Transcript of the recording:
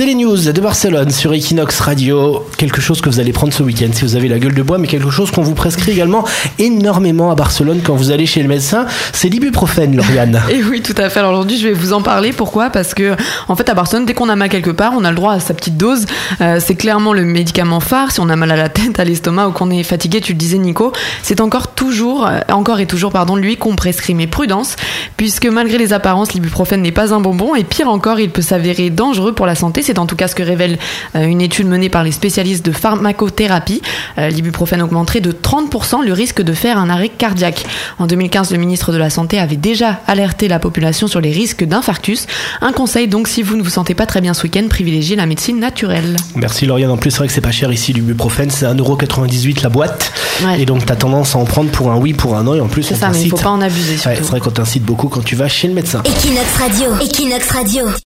C'est les news de Barcelone sur Equinox Radio. Quelque chose que vous allez prendre ce week-end si vous avez la gueule de bois, mais quelque chose qu'on vous prescrit également énormément à Barcelone quand vous allez chez le médecin. C'est l'ibuprofène, Lauriane. Et oui, tout à fait. Alors aujourd'hui, je vais vous en parler. Pourquoi? Parce que, en fait, à Barcelone, dès qu'on a mal quelque part, on a le droit à sa petite dose. Euh, c'est clairement le médicament phare. Si on a mal à la tête, à l'estomac ou qu'on est fatigué, tu le disais, Nico, c'est encore toujours, euh, encore et toujours, pardon, lui qu'on prescrit. Mais prudence, puisque malgré les apparences, l'ibuprofène n'est pas un bonbon. Et pire encore, il peut s'avérer dangereux pour la santé. C'est en tout cas ce que révèle euh, une étude menée par les spécialistes de pharmacothérapie. Euh, L'ibuprofène augmenterait de 30% le risque de faire un arrêt cardiaque. En 2015, le ministre de la Santé avait déjà alerté la population sur les risques d'infarctus. Un conseil donc, si vous ne vous sentez pas très bien ce week-end, privilégiez la médecine naturelle. Merci Lauriane. En plus, c'est vrai que c'est pas cher ici l'ibuprofène, c'est 1,98€ la boîte. Ouais. Et donc, tu as tendance à en prendre pour un oui, pour un non. Et en plus, C'est on ça, mais il faut pas en abuser Ouais, c'est vrai qu'on t'incite beaucoup quand tu vas chez le médecin. Equinox Radio. Equinox Radio.